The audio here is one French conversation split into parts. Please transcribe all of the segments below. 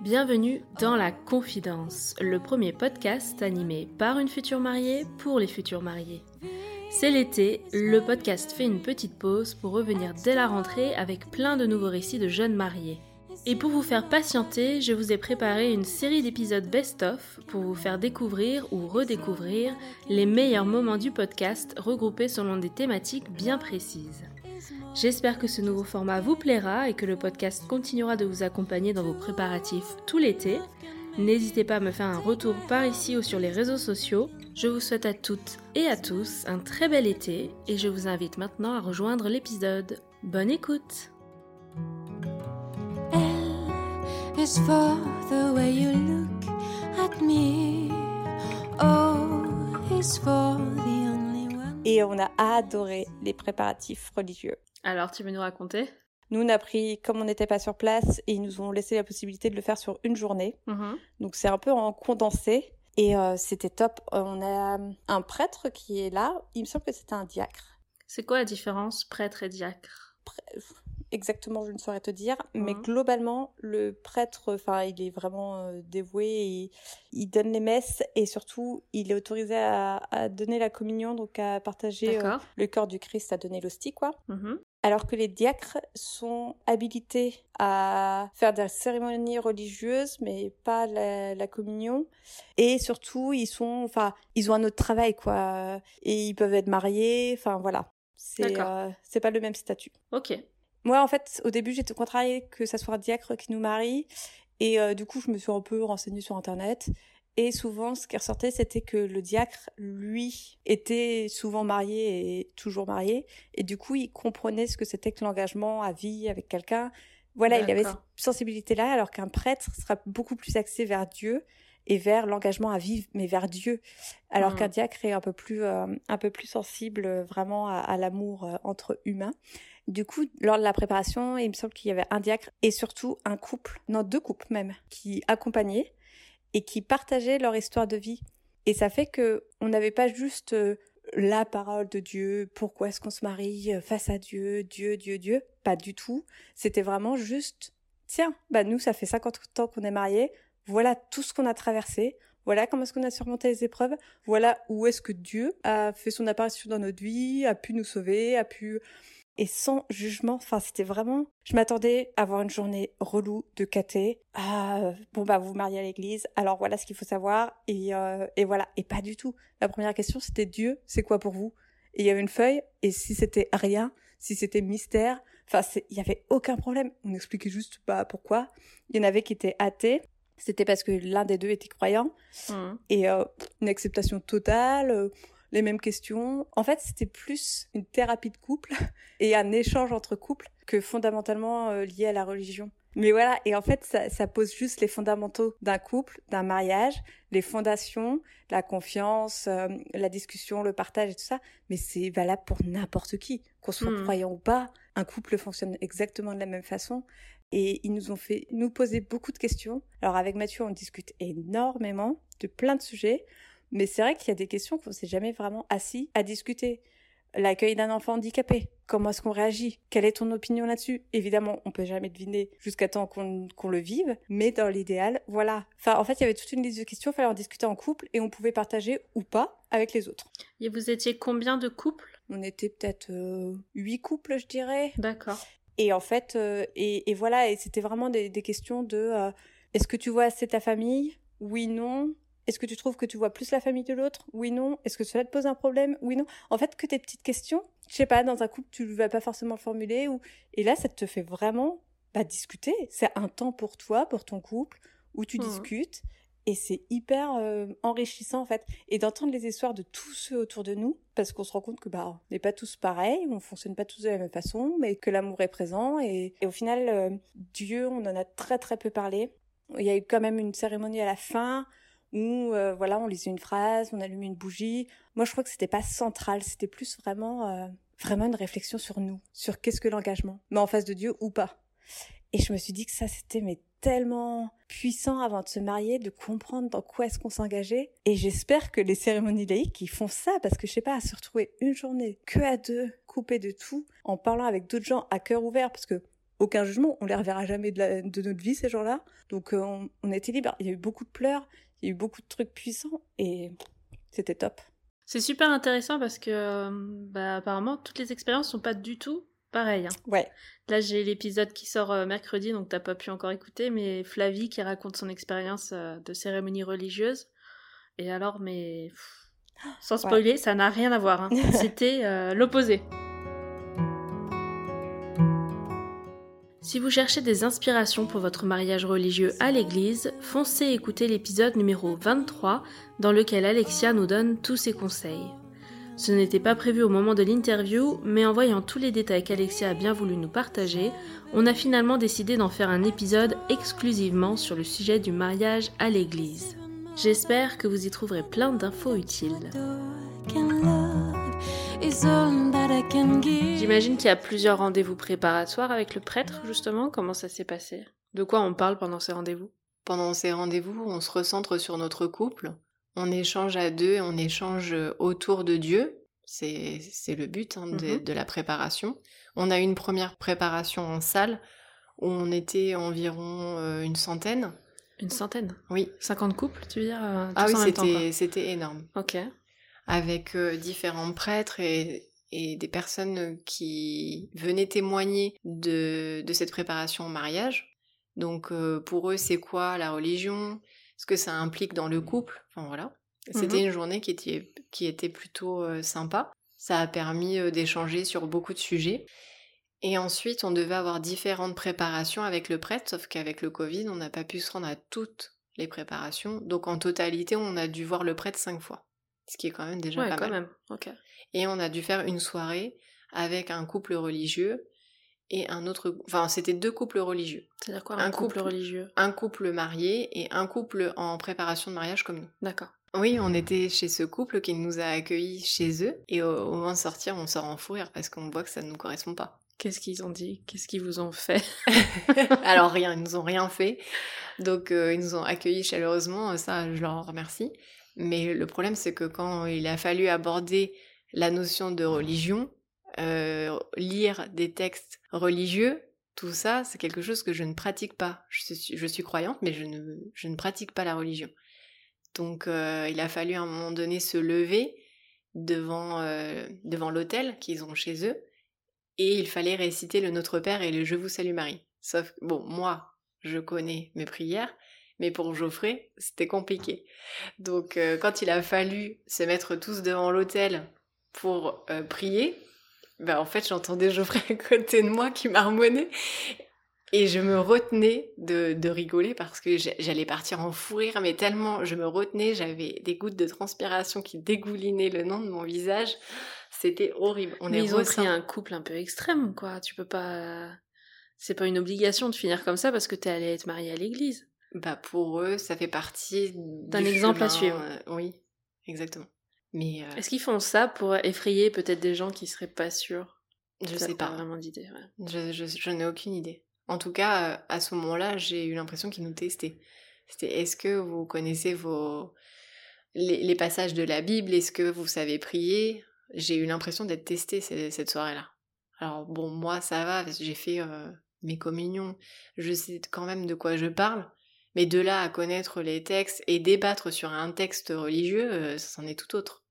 Bienvenue dans La Confidence, le premier podcast animé par une future mariée pour les futurs mariés. C'est l'été, le podcast fait une petite pause pour revenir dès la rentrée avec plein de nouveaux récits de jeunes mariés. Et pour vous faire patienter, je vous ai préparé une série d'épisodes best-of pour vous faire découvrir ou redécouvrir les meilleurs moments du podcast regroupés selon des thématiques bien précises. J'espère que ce nouveau format vous plaira et que le podcast continuera de vous accompagner dans vos préparatifs tout l'été. N'hésitez pas à me faire un retour par ici ou sur les réseaux sociaux. Je vous souhaite à toutes et à tous un très bel été et je vous invite maintenant à rejoindre l'épisode. Bonne écoute L is for the way you look at me. O is for the only one. Et on a adoré les préparatifs religieux. Alors, tu veux nous raconter? Nous, on a pris, comme on n'était pas sur place, et ils nous ont laissé la possibilité de le faire sur une journée. Donc c'est un peu en condensé. Et euh, c'était top. On a un prêtre qui est là. Il me semble que c'était un diacre. C'est quoi la différence prêtre et diacre? Exactement, je ne saurais te dire. Mais Mhm. globalement, le prêtre, enfin, il est vraiment euh, dévoué. Et il donne les messes et surtout, il est autorisé à, à donner la communion, donc à partager euh, le corps du Christ, à donner l'hostie, quoi. Mhm. Alors que les diacres sont habilités à faire des cérémonies religieuses, mais pas la, la communion. Et surtout, ils sont, enfin, ils ont un autre travail, quoi. Et ils peuvent être mariés, enfin voilà. C'est, euh, c'est pas le même statut. Ok. Moi, en fait, au début, j'étais contrariée que ça soit un diacre qui nous marie. Et euh, du coup, je me suis un peu renseignée sur Internet. Et souvent, ce qui ressortait, c'était que le diacre, lui, était souvent marié et toujours marié. Et du coup, il comprenait ce que c'était que l'engagement à vie avec quelqu'un. Voilà, il avait cette sensibilité-là, alors qu'un prêtre sera beaucoup plus axé vers Dieu et vers l'engagement à vivre, mais vers Dieu. Alors Mhm. qu'un diacre est un peu plus, euh, un peu plus sensible euh, vraiment à, à l'amour euh, entre humains. Du coup, lors de la préparation, il me semble qu'il y avait un diacre et surtout un couple, non deux couples même, qui accompagnaient et qui partageaient leur histoire de vie. Et ça fait que on n'avait pas juste euh, la parole de Dieu, pourquoi est-ce qu'on se marie face à Dieu, Dieu, Dieu, Dieu, pas du tout. C'était vraiment juste, tiens, bah nous ça fait 50 ans qu'on est mariés, voilà tout ce qu'on a traversé, voilà comment est-ce qu'on a surmonté les épreuves, voilà où est-ce que Dieu a fait son apparition dans notre vie, a pu nous sauver, a pu et sans jugement. Enfin, c'était vraiment. Je m'attendais à avoir une journée relou de caté. Ah, bon bah vous vous mariez à l'église. Alors voilà ce qu'il faut savoir. Et euh, voilà. Et pas du tout. La première question c'était Dieu, c'est quoi pour vous? Et il y avait une feuille. Et si c'était rien, si c'était mystère, enfin il y avait aucun problème. On expliquait juste bah pourquoi. Il y en avait qui étaient athées. C'était parce que l'un des deux était croyant Mhm. et euh, une acceptation totale, euh, les mêmes questions. En fait, c'était plus une thérapie de couple et un échange entre couples que fondamentalement euh, lié à la religion. Mais voilà, et en fait, ça, ça pose juste les fondamentaux d'un couple, d'un mariage, les fondations, la confiance, euh, la discussion, le partage et tout ça. Mais c'est valable pour n'importe qui, qu'on soit Mhm. croyant ou pas. Un couple fonctionne exactement de la même façon. Et ils nous ont fait nous poser beaucoup de questions. Alors avec Mathieu, on discute énormément de plein de sujets, mais c'est vrai qu'il y a des questions qu'on s'est jamais vraiment assis à discuter. L'accueil d'un enfant handicapé, comment est-ce qu'on réagit? Quelle est ton opinion là-dessus? Évidemment, on peut jamais deviner jusqu'à temps qu'on qu'on le vive, mais dans l'idéal, voilà. Enfin, en fait, il y avait toute une liste de questions, il fallait en discuter en couple et on pouvait partager ou pas avec les autres. Et vous étiez combien de couples? On était peut-être euh, huit couples, je dirais. D'accord. Et en fait, euh, et, et voilà, et c'était vraiment des, des questions de euh, est-ce que tu vois assez ta famille? Oui, non. Est-ce que tu trouves que tu vois plus la famille de l'autre? Oui, non. Est-ce que cela te pose un problème? Oui, non. En fait, que des petites questions. Je sais pas, dans un couple, tu ne vas pas forcément le formuler. Ou... Et là, ça te fait vraiment bah, discuter. C'est un temps pour toi, pour ton couple, où tu Mhm. discutes. Et c'est hyper euh, enrichissant, en fait. Et d'entendre les histoires de tous ceux autour de nous, parce qu'on se rend compte que bah, on n'est pas tous pareils, on fonctionne pas tous de la même façon, mais que l'amour est présent. Et, et au final, euh, Dieu, on en a très très peu parlé. Il y a eu quand même une cérémonie à la fin où euh, voilà, on lisait une phrase, on allumait une bougie. Moi, je crois que c'était pas central, c'était plus vraiment vraiment une réflexion sur nous, sur qu'est-ce que l'engagement, mais en face de Dieu ou pas. Et je me suis dit que ça, c'était mais tellement puissant avant de se marier, de comprendre dans quoi est-ce qu'on s'engageait. Et j'espère que les cérémonies laïques, ils font ça, parce que je sais pas, à se retrouver une journée que à deux, coupé de tout, en parlant avec d'autres gens à cœur ouvert, parce que aucun jugement, on les reverra jamais de, notre vie ces gens-là. Donc euh, on, était libre. Il y a eu beaucoup de pleurs, il y a eu beaucoup de trucs puissants et c'était top. C'est super intéressant parce que euh, bah, apparemment toutes les expériences sont pas du tout pareilles. hein. Ouais. Là j'ai l'épisode qui sort euh, mercredi donc t'as pas pu encore écouter mais Flavie qui raconte son expérience euh, de cérémonie religieuse et alors mais pff, sans Ouais. spoiler ça n'a rien à voir. hein. C'était euh, l'opposé. Si vous cherchez des inspirations pour votre mariage religieux à l'église, foncez écouter l'épisode numéro 23 dans lequel Alexia nous donne tous ses conseils. Ce n'était pas prévu au moment de l'interview, mais en voyant tous les détails qu'Alexia a bien voulu nous partager, on a finalement décidé d'en faire un épisode exclusivement sur le sujet du mariage à l'église. J'espère que vous y trouverez plein d'infos utiles. J'imagine qu'il y a plusieurs rendez-vous préparatoires avec le prêtre, justement. Comment ça s'est passé? De quoi on parle pendant ces rendez-vous? Pendant ces rendez-vous, on se recentre sur notre couple, on échange à deux, on échange autour de Dieu. C'est c'est le but hein, de, Mhm. de la préparation. On a eu une première préparation en salle où on était environ euh, une centaine. Une centaine? Oui. 50 couples, tu veux dire euh, Ah oui, temps, c'était énorme. Ok. Avec euh, différents prêtres et, et des personnes qui venaient témoigner de, de cette préparation au mariage. Donc euh, pour eux, c'est quoi la religion? Ce que ça implique dans le couple Enfin voilà. C'était Mhm. une journée qui était, qui était plutôt euh, sympa. Ça a permis euh, d'échanger sur beaucoup de sujets. Et ensuite, on devait avoir différentes préparations avec le prêtre, sauf qu'avec le Covid, on n'a pas pu se rendre à toutes les préparations. Donc en totalité, on a dû voir le prêtre cinq fois. Ce qui est quand même déjà Ouais, pas quand mal. même. Et on a dû faire une soirée avec un couple religieux et un autre... Enfin, c'était deux couples religieux. C'est-à-dire quoi Un un, couple, couple. religieux? Un couple marié et un couple en préparation de mariage comme nous. D'accord. Oui, on était chez ce couple qui nous a accueillis chez eux. Et au, au moment de sortir, on sort en fou rire parce qu'on voit que ça ne nous correspond pas. Qu'est-ce qu'ils ont dit? Qu'est-ce qu'ils vous ont fait? Alors rien, ils nous ont rien fait. Donc euh, ils nous ont accueillis chaleureusement, ça je leur remercie. Mais le problème c'est que quand il a fallu aborder la notion de religion, euh, lire des textes religieux, tout ça c'est quelque chose que je ne pratique pas. Je suis, croyante mais je ne, pratique pas la religion. Donc euh, il a fallu à un moment donné se lever devant, euh, l'hôtel qu'ils ont chez eux et il fallait réciter le Notre Père et le Je vous salue Marie. Sauf que, bon, moi, je connais mes prières, mais pour Geoffrey, c'était compliqué. Donc, euh, quand il a fallu se mettre tous devant l'autel pour prier, ben, en fait, j'entendais Geoffrey à côté de moi qui marmonnait. Et je me retenais de, de rigoler parce que j'a- j'allais partir en fou rire, mais tellement je me retenais, j'avais des gouttes de transpiration qui dégoulinaient le long de mon visage. C'était horrible. On Mais est ils ont pris un couple un peu extrême, quoi. Tu peux pas. C'est pas une obligation de finir comme ça parce que t'es allé être mariée à l'église. Bah pour eux, ça fait partie D'un du exemple à suivre. euh, oui, exactement. Mais euh, Est-ce qu'ils font ça pour effrayer peut-être des gens qui seraient pas sûrs? Je sais pas. vraiment d'idée. ouais. Je, je, je n'ai aucune idée. En tout cas, euh, à ce moment-là, j'ai eu l'impression qu'ils nous testaient. C'était est-ce que vous connaissez vos les, les passages de la Bible? Est-ce que vous savez prier? J'ai eu l'impression d'être testée ce- cette soirée-là. Alors bon, moi ça va, parce que j'ai fait euh, mes communions, je sais quand même de quoi je parle. Mais de là à connaître les textes et débattre sur un texte religieux, euh, ça c'en est tout autre.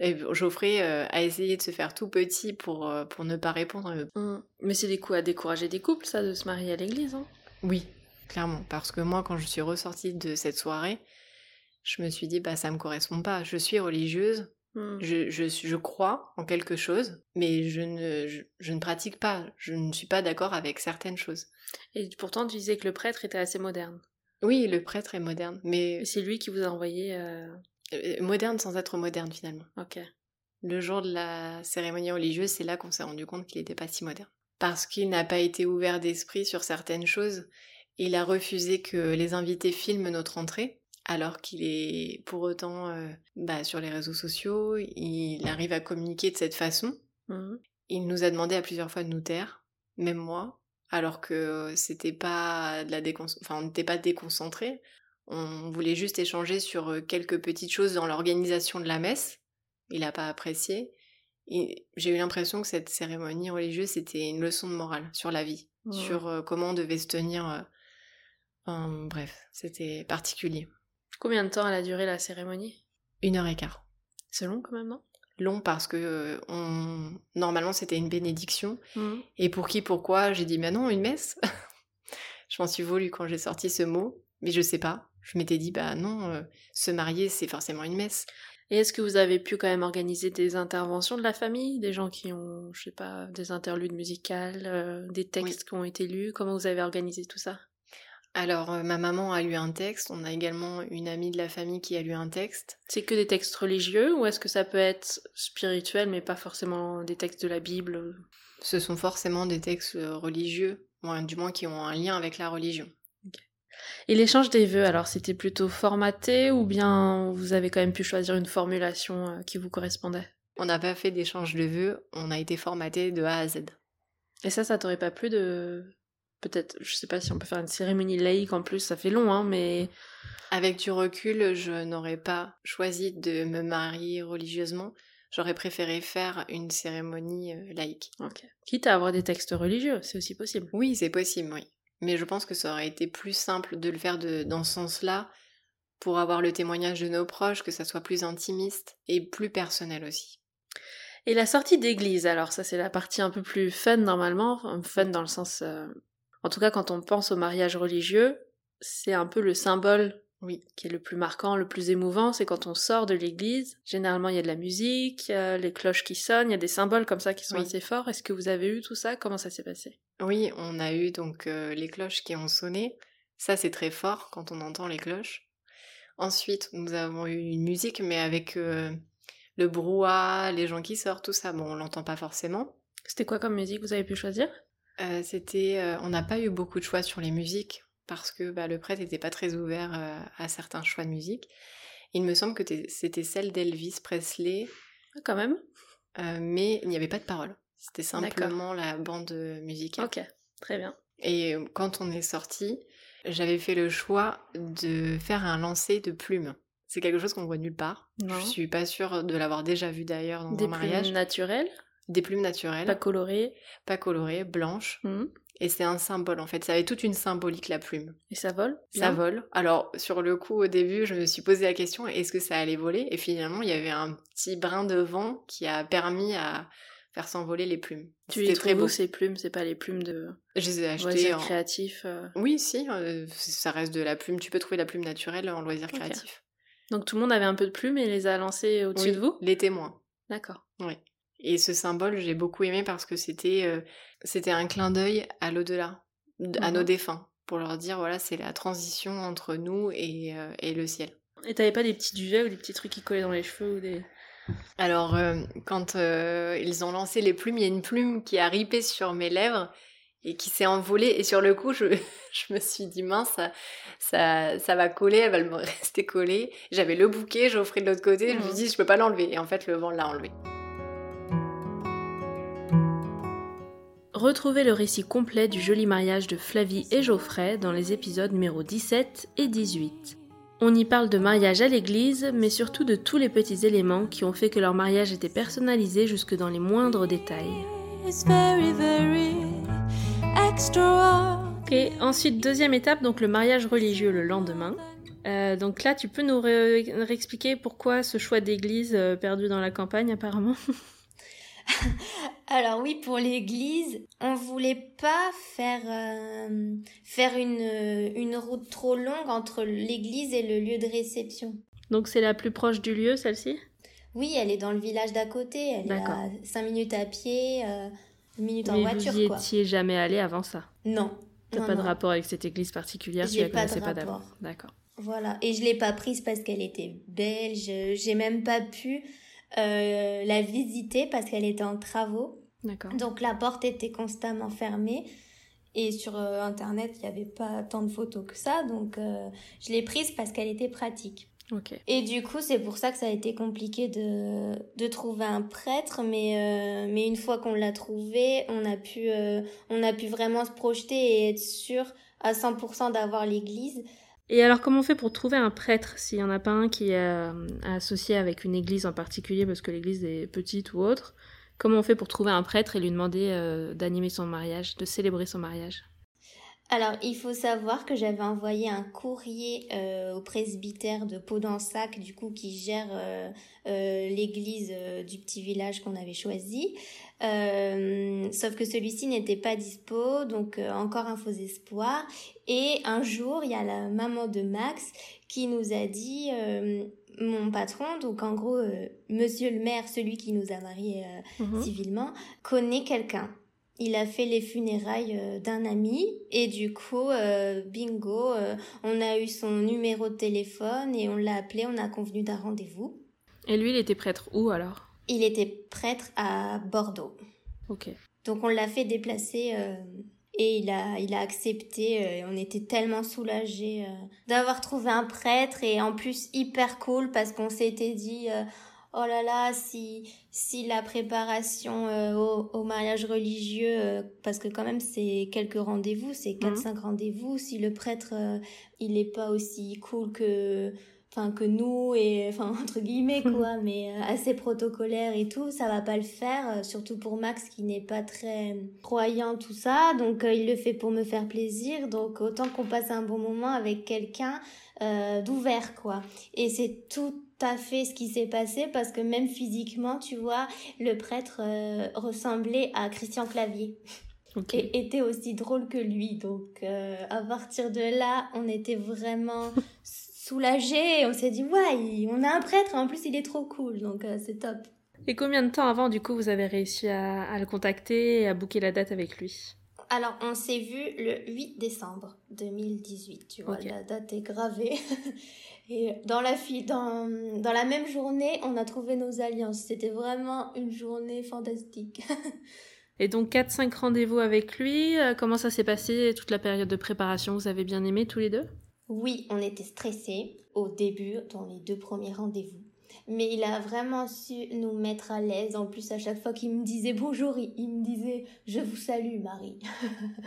Et Geoffrey euh, a essayé de se faire tout petit pour, euh, pour ne pas répondre. euh, Hum. Mais c'est des coups à décourager des couples, ça, de se marier à l'église. Hein Oui, clairement. Parce que moi, quand je suis ressortie de cette soirée, je me suis dit, bah ça me correspond pas. Je suis religieuse, Hum. je, je, je crois en quelque chose, mais je ne, je, je ne pratique pas. Je ne suis pas d'accord avec certaines choses. Et pourtant, tu disais que le prêtre était assez moderne. Oui, le prêtre est moderne, mais c'est lui qui vous a envoyé. euh, euh, moderne sans être moderne finalement. Ok. Le jour de la cérémonie religieuse, c'est là qu'on s'est rendu compte qu'il n'était pas si moderne. Parce qu'il n'a pas été ouvert d'esprit sur certaines choses. Il a refusé que les invités filment notre entrée, alors qu'il est pour autant euh, bah, sur les réseaux sociaux, il arrive à communiquer de cette façon. Hum. Il nous a demandé à plusieurs fois de nous taire, même moi, alors que c'était pas de la décon... enfin, on n'était pas déconcentrés. On voulait juste échanger sur euh, quelques petites choses dans l'organisation de la messe. Il n'a pas apprécié. Et J'ai eu l'impression que cette cérémonie religieuse, c'était une leçon de morale sur la vie. Sur euh, comment on devait se tenir. euh, enfin, bref, c'était particulier. Combien de temps elle a duré la cérémonie? Une heure et quart. C'est long quand même, non? Long parce que euh, on... normalement c'était une bénédiction. Mhm. Et pour qui, pourquoi? J'ai dit, bah non, une messe. je m'en suis voulu quand j'ai sorti ce mot, mais je sais pas. Je m'étais dit, bah non, euh, se marier, c'est forcément une messe. Et est-ce que vous avez pu quand même organiser des interventions de la famille? Des gens qui ont, je sais pas, des interludes musicales, euh, des textes qui ont été lus? Comment vous avez organisé tout ça? Alors, euh, ma maman a lu un texte, on a également une amie de la famille qui a lu un texte. C'est que des textes religieux ou est-ce que ça peut être spirituel mais pas forcément des textes de la Bible? Ce sont forcément des textes religieux, du moins qui ont un lien avec la religion. Et l'échange des vœux, alors c'était plutôt formaté ou bien vous avez quand même pu choisir une formulation euh, qui vous correspondait? On n'a pas fait d'échange de vœux, on a été formaté de A à Z. Et ça, ça t'aurait pas plu de... Peut-être, je sais pas si on peut faire une cérémonie laïque en plus, ça fait long, hein, mais... Avec du recul, je n'aurais pas choisi de me marier religieusement. J'aurais préféré faire une cérémonie euh, laïque. Ok. Quitte à avoir des textes religieux, c'est aussi possible. Oui, c'est possible, oui. Mais je pense que ça aurait été plus simple de le faire dans ce sens-là pour avoir le témoignage de nos proches, que ça soit plus intimiste et plus personnel aussi. Et la sortie d'église, alors ça c'est la partie un peu plus fun normalement, fun dans le sens... euh, En tout cas quand on pense au mariage religieux, c'est un peu le symbole Oui. qui est le plus marquant, le plus émouvant, c'est quand on sort de l'église. Généralement il y a de la musique, il y a les cloches qui sonnent, il y a des symboles comme ça qui sont Oui. assez forts. Est-ce que vous avez eu tout ça? Comment ça s'est passé? Oui, on a eu donc euh, les cloches qui ont sonné. Ça, c'est très fort quand on entend les cloches. Ensuite, nous avons eu une musique, mais avec euh, le brouhaha, les gens qui sortent, tout ça. Bon, on l'entend pas forcément. C'était quoi comme musique? Vous avez pu choisir? Euh, c'était, euh, on n'a pas eu beaucoup de choix sur les musiques parce que bah, le prêtre n'était pas très ouvert euh, à certains choix de musique. Il me semble que c'était celle d'Elvis Presley, Ah, Quand même euh, mais il n'y avait pas de paroles. C'était simplement la bande musicale. Ok, très bien. Et euh, quand on est sorti, j'avais fait le choix de faire un lancer de plumes. C'est quelque chose qu'on voit nulle part. Non. Je suis pas sûre de l'avoir déjà vu d'ailleurs dans Des un mariage. plumes naturelles, Des plumes naturelles, pas pas, colorées. colorées, blanches. Mhm. Et c'est un symbole en fait. Ça avait toute une symbolique la plume. Et ça vole? Ça vole. Alors sur le coup au début, je me suis posé la question est-ce que ça allait voler? Et finalement, il y avait un petit brin de vent qui a permis à faire s'envoler les plumes. Tu les très beau. ces plumes C'est pas les plumes de Je les ai achetées loisirs en... créatifs euh. Oui, si, euh, ça reste de la plume. Tu peux trouver la plume naturelle en loisir Ok. créatif. Donc tout le monde avait un peu de plumes et les a lancées au-dessus Oui, de vous? Les témoins. D'accord. Et ce symbole, j'ai beaucoup aimé parce que c'était euh, c'était un clin d'œil à l'au-delà, à nos défunts, pour leur dire voilà, c'est la transition entre nous et, euh, et le ciel. Et t'avais pas des petits duvets ou des petits trucs qui collaient dans les cheveux ou des... Alors, euh, quand ils ont lancé les plumes, il y a une plume qui a ripé sur mes lèvres et qui s'est envolée. Et sur le coup, je, je me suis dit, mince, ça, ça, ça va coller, elle va me rester collée. J'avais le bouquet, offert de l'autre côté, je me suis Mhm. dit, je peux pas l'enlever. Et en fait, le vent l'a enlevé. Retrouvez le récit complet du joli mariage de Flavie et Geoffrey dans les épisodes numéro 17 et 18. On y parle de mariage à l'église, mais surtout de tous les petits éléments qui ont fait que leur mariage était personnalisé jusque dans les moindres détails. Et ensuite, deuxième étape, donc le mariage religieux le lendemain. Euh, donc là, tu peux nous ré- réexpliquer pourquoi ce choix d'église euh, perdu dans la campagne apparemment? Alors oui, pour l'église, on voulait pas faire euh, faire une une route trop longue entre l'église et le lieu de réception. Donc c'est la plus proche du lieu, celle-ci? Oui, elle est dans le village d'à côté. Elle est à 5 minutes à pied, euh, une minute en Mais voiture, vous y quoi. étiez jamais allé avant ça? Non. T'as Non, pas de rapport avec cette église particulière, tu J'ai la connaissais pas rapport. D'accord. Voilà. Et je l'ai pas prise parce qu'elle était belge. J'ai même pas pu euh, la visiter parce qu'elle était en travaux. D'accord. Donc la porte était constamment fermée. Et sur euh, internet, il n'y avait pas tant de photos que ça. Donc euh, je l'ai prise parce qu'elle était pratique. Et du coup, c'est pour ça que ça a été compliqué de, de trouver un prêtre, mais, euh, mais une fois qu'on l'a trouvé, on a, pu, euh, on a pu vraiment se projeter et être sûr à 100% d'avoir l'église. Et alors, comment on fait pour trouver un prêtre s'il n'y en a pas un qui est euh, associé avec une église en particulier parce que l'église est petite ou autre Comment on fait pour trouver un prêtre et lui demander d'animer son mariage, de célébrer son mariage? Alors, il faut savoir que j'avais envoyé un courrier euh, au presbytère de Podensac, du coup, qui gère euh, euh, l'église du petit village qu'on avait choisi. Sauf que celui-ci n'était pas dispo, donc encore un faux espoir. Et un jour, il y a la maman de Max qui nous a dit, mon patron, donc en gros, monsieur le maire, celui qui nous a mariés mhm. civilement, connaît quelqu'un il a fait les funérailles euh, d'un ami et du coup, euh, bingo, euh, on a eu son numéro de téléphone et on l'a appelé, on a convenu d'un rendez-vous. Et lui, il était prêtre où alors? Il était prêtre à Bordeaux. Ok. Donc on l'a fait déplacer et il a, il a accepté. on était tellement soulagés d'avoir trouvé un prêtre et en plus hyper cool parce qu'on s'était dit oh là là, si, si la préparation euh, au, mariage religieux, euh, parce que quand même c'est quelques rendez-vous, c'est 4-5 mhm. rendez-vous, si le prêtre, euh, il est pas aussi cool que enfin que nous et enfin entre guillemets quoi mais assez protocolaire et tout ça va pas le faire surtout pour Max qui n'est pas très croyant tout ça donc il le fait pour me faire plaisir donc autant qu'on passe un bon moment avec quelqu'un d'ouvert quoi et c'est tout à fait ce qui s'est passé parce que même physiquement, tu vois, le prêtre euh, ressemblait à Christian Clavier. Et était aussi drôle que lui. Donc, euh, à partir de là, on était vraiment soulagés. On s'est dit, ouais, on a un prêtre. En plus, il est trop cool. Donc, euh, c'est top. Et combien de temps avant, du coup, vous avez réussi à, le contacter et à booker la date avec lui? Alors, on s'est vu le 8 décembre 2018, tu vois, la date est gravée. Et dans la, dans, dans la même journée, on a trouvé nos alliances. C'était vraiment une journée fantastique. Et donc 4-5 rendez-vous avec lui, euh, comment ça s'est passé? Toute la période de préparation Vous avez bien aimé tous les deux? Oui, on était stressés au début, dans les deux premiers rendez-vous mais il a vraiment su nous mettre à l'aise. En plus, à chaque fois qu'il me disait bonjour, il, me disait je vous salue, Marie.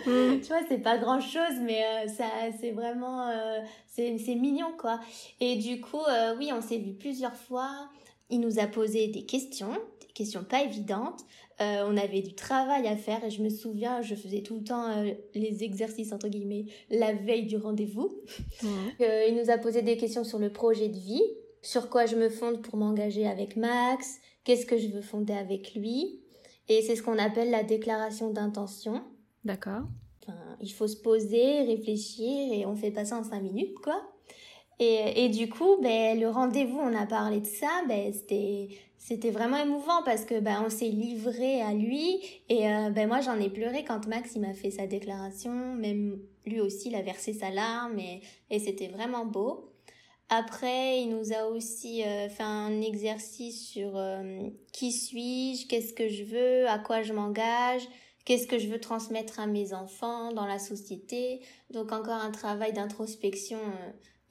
Mm. tu vois, c'est pas grand chose, mais euh, ça, c'est vraiment, euh, c'est, mignon, quoi. Et du coup, euh, oui, on s'est vu plusieurs fois. Il nous a posé des questions, des questions pas évidentes. On avait du travail à faire et je me souviens, je faisais tout le temps les exercices entre guillemets la veille du rendez-vous. Mm. il nous a posé des questions sur le projet de vie sur quoi je me fonde pour m'engager avec Max, qu'est-ce que je veux fonder avec lui. Et c'est ce qu'on appelle la déclaration d'intention. D'accord. il faut se poser, réfléchir et on fait pas ça en cinq minutes, quoi. Et, du coup, ben, le rendez-vous, on a parlé de ça, ben, c'était, c'était vraiment émouvant parce que ben, on s'est livré à lui et euh, ben, moi j'en ai pleuré quand Max il m'a fait sa déclaration, même lui aussi il a versé sa larme et, c'était vraiment beau. Après, il nous a aussi euh, fait un exercice sur euh, qui suis-je, qu'est-ce que je veux, à quoi je m'engage, qu'est-ce que je veux transmettre à mes enfants dans la société. Donc encore un travail d'introspection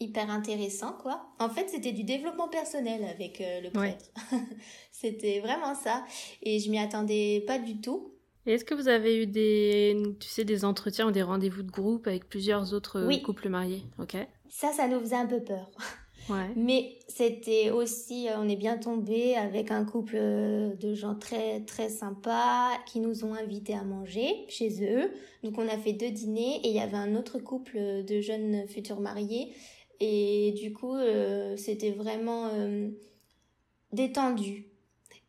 hyper intéressant, quoi. En fait, c'était du développement personnel avec le prêtre. c'était vraiment ça. Et je m'y attendais pas du tout. Et est-ce que vous avez eu des, tu sais, des entretiens ou des rendez-vous de groupe avec plusieurs autres couples mariés? Ok. Ça, ça nous faisait un peu peur. Mais c'était aussi, euh, on est bien tombé avec un couple euh, de gens très très sympas qui nous ont invités à manger chez eux. Donc on a fait deux dîners et il y avait un autre couple de jeunes futurs mariés et du coup euh, c'était vraiment détendu.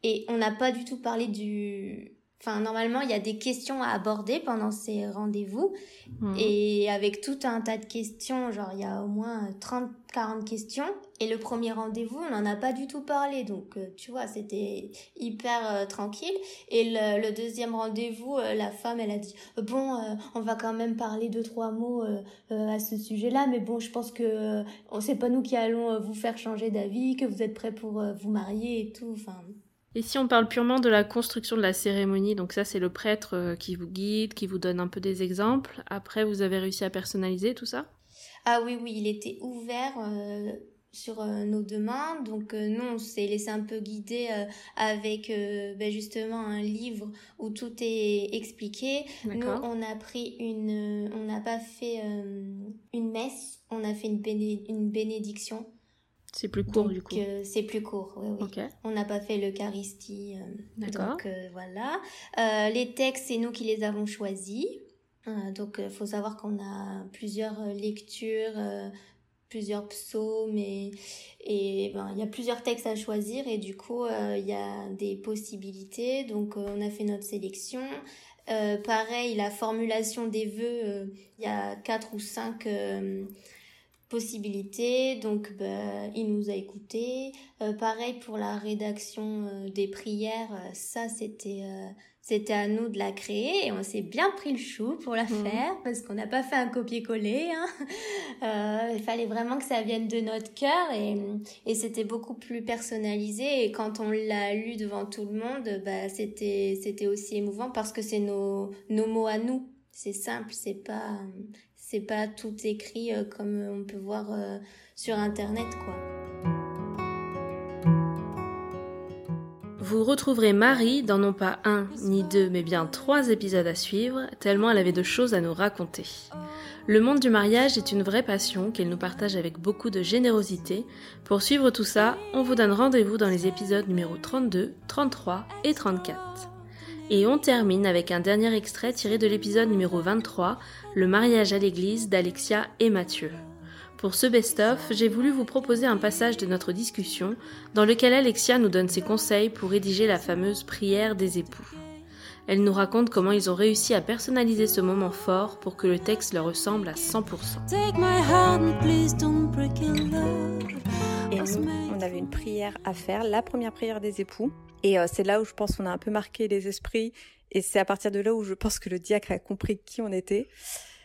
Et on n'a pas du tout parlé du Enfin, normalement, il y a des questions à aborder pendant ces rendez-vous. Mhm. Et avec tout un tas de questions, genre, il y a au moins 30, 40 questions. Et le premier rendez-vous, on n'en a pas du tout parlé. Donc, euh, tu vois, c'était hyper euh, tranquille. Et le, deuxième rendez-vous, euh, la femme, elle a dit, bon, on va quand même parler deux, trois mots à ce sujet-là. Mais bon, je pense que on sait pas nous qui allons vous faire changer d'avis, que vous êtes prêts pour vous marier et tout. Enfin, et si on parle purement de la construction de la cérémonie, donc ça c'est le prêtre euh, qui vous guide, qui vous donne un peu des exemples. Après, vous avez réussi à personnaliser tout ça? Ah oui, oui, il était ouvert euh, sur euh, nos demandes. Donc nous, on s'est laissé un peu guider avec ben, justement un livre où tout est expliqué. Nous, on a pris une, on n'a pas fait une messe, on a fait une, une bénédiction. C'est plus court du coup. euh, c'est plus court, oui. On n'a pas fait l'Eucharistie. euh, D'accord. Donc euh, voilà. Euh, les textes, c'est nous qui les avons choisis. Donc il faut savoir qu'on a plusieurs lectures, plusieurs psaumes et et ben il y a plusieurs textes à choisir et du coup il y a des possibilités. Donc on a fait notre sélection. Pareil, la formulation des vœux, il y a quatre ou cinq possibilités. Donc, bah, il nous a écoutés. Euh, pareil pour la rédaction euh, des prières, euh, ça c'était euh, c'était à nous de la créer et on s'est bien pris le chou pour la Mhm. faire parce qu'on n'a pas fait un copier-coller. Hein. Il fallait vraiment que ça vienne de notre cœur et, et c'était beaucoup plus personnalisé. Et quand on l'a lu devant tout le monde, bah, c'était c'était aussi émouvant parce que c'est nos nos mots à nous. C'est simple, c'est pas c'est pas tout écrit euh, comme on peut voir euh, sur internet quoi. Vous retrouverez Marie dans non pas un ni deux, mais bien trois épisodes à suivre, tellement elle avait de choses à nous raconter. Le monde du mariage est une vraie passion qu'elle nous partage avec beaucoup de générosité. Pour suivre tout ça, on vous donne rendez-vous dans les épisodes numéro 32, 33 et 34. Et on termine avec un dernier extrait tiré de l'épisode numéro 23, Le mariage à l'église d'Alexia et Mathieu. Pour ce best-of, j'ai voulu vous proposer un passage de notre discussion dans lequel Alexia nous donne ses conseils pour rédiger la fameuse prière des époux. Elle nous raconte comment ils ont réussi à personnaliser ce moment fort pour que le texte leur ressemble à 100%. Take. Et nous, on avait une prière à faire, la première prière des époux. Et euh, c'est là où je pense qu'on a un peu marqué les esprits. Et c'est à partir de là où je pense que le diacre a compris qui on était.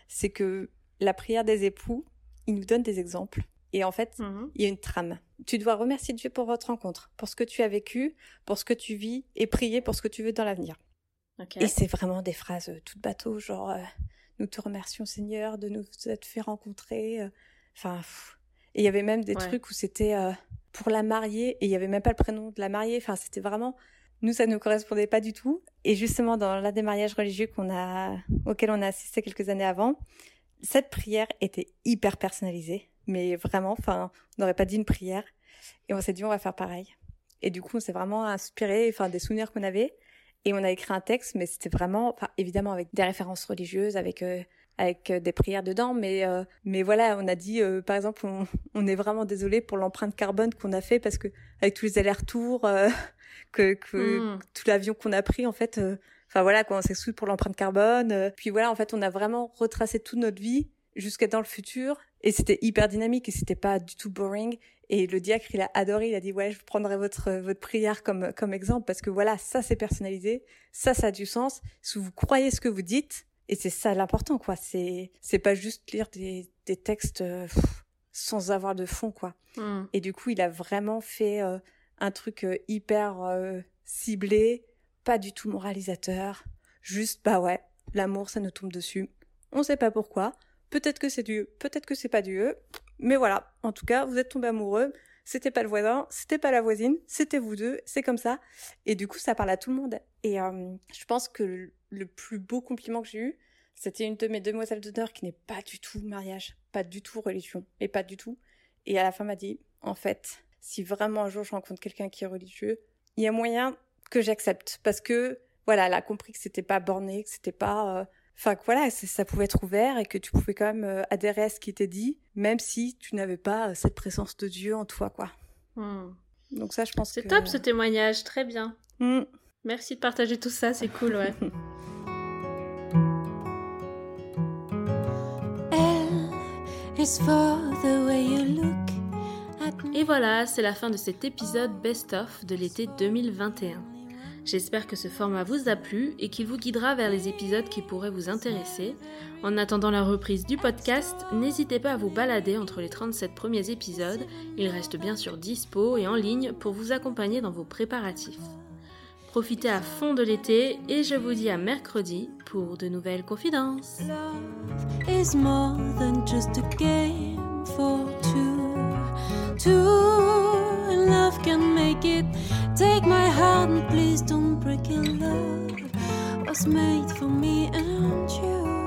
C'est que la prière des époux, il nous donne des exemples. Et en fait, il y a une trame. Tu dois remercier Dieu pour votre rencontre, pour ce que tu as vécu, pour ce que tu vis, et prier pour ce que tu veux dans l'avenir. Et c'est vraiment des phrases euh, toutes bateaux, genre euh, nous te remercions Seigneur de nous être fait rencontrer. euh, Enfin, pff. Et il y avait même des Ouais. trucs où c'était euh, pour la mariée et il y avait même pas le prénom de la mariée. Enfin, c'était vraiment nous ça ne correspondait pas du tout. Et justement dans l'un des mariages religieux qu'on a auquel on a assisté quelques années avant, cette prière était hyper personnalisée, mais vraiment, enfin, on n'aurait pas dit une prière. Et on s'est dit on va faire pareil. Et du coup, on s'est vraiment inspiré, enfin, des souvenirs qu'on avait. Et on a écrit un texte, mais c'était vraiment, enfin, évidemment avec des références religieuses, avec euh, avec euh, des prières dedans, mais euh, mais voilà, on a dit, euh, par exemple, on, on est vraiment désolé pour l'empreinte carbone qu'on a fait parce que avec tous les allers-retours, euh, que, que Mm. tout l'avion qu'on a pris, en fait, euh, enfin voilà, quoi, on s'excuse pour l'empreinte carbone. euh, puis voilà, en fait, on a vraiment retracé toute notre vie jusqu'à dans le futur, et c'était hyper dynamique et c'était pas du tout boring. Et le diacre, il a adoré, il a dit ouais, je prendrai votre votre prière comme comme exemple parce que voilà, ça c'est personnalisé, ça ça a du sens. Si vous croyez ce que vous dites, et c'est ça l'important quoi. C'est c'est pas juste lire des des textes euh, pff, sans avoir de fond quoi. Hmm. Et du coup, il a vraiment fait euh, un truc euh, hyper euh, ciblé, pas du tout moralisateur. Juste bah ouais, l'amour ça nous tombe dessus. On sait pas pourquoi. Peut-être que c'est Dieu, peut-être que c'est pas Dieu. Mais voilà, en tout cas, vous êtes tombés amoureux. C'était pas le voisin, c'était pas la voisine, c'était vous deux, c'est comme ça. Et du coup, ça parle à tout le monde. Et euh, je pense que le, le plus beau compliment que j'ai eu, c'était une de mes demoiselles d'honneur qui n'est pas du tout mariage, pas du tout religion, et pas du tout. Et à la fin m'a dit, en fait, si vraiment un jour je rencontre quelqu'un qui est religieux, il y a moyen que j'accepte parce que voilà, elle a compris que c'était pas borné, que c'était pas, euh, enfin que voilà, c'est- ça pouvait être ouvert et que tu pouvais quand même euh, adhérer à ce qui était dit, même si tu n'avais pas euh, cette présence de Dieu en toi, quoi. Hmm. Donc ça, je pense C'est que top ce témoignage, très bien. Mm. Merci de partager tout ça, c'est cool, ouais. Et voilà, c'est la fin de cet épisode best-of de l'été 2021. J'espère que ce format vous a plu et qu'il vous guidera vers les épisodes qui pourraient vous intéresser. En attendant la reprise du podcast, n'hésitez pas à vous balader entre les 37 premiers épisodes. Ils restent bien sûr dispo et en ligne pour vous accompagner dans vos préparatifs. Profitez à fond de l'été et je vous dis à mercredi pour de nouvelles confidences. Love is more than just a game for two. Two love can make it. Take my heart and please don't break it. Love was made for me and you.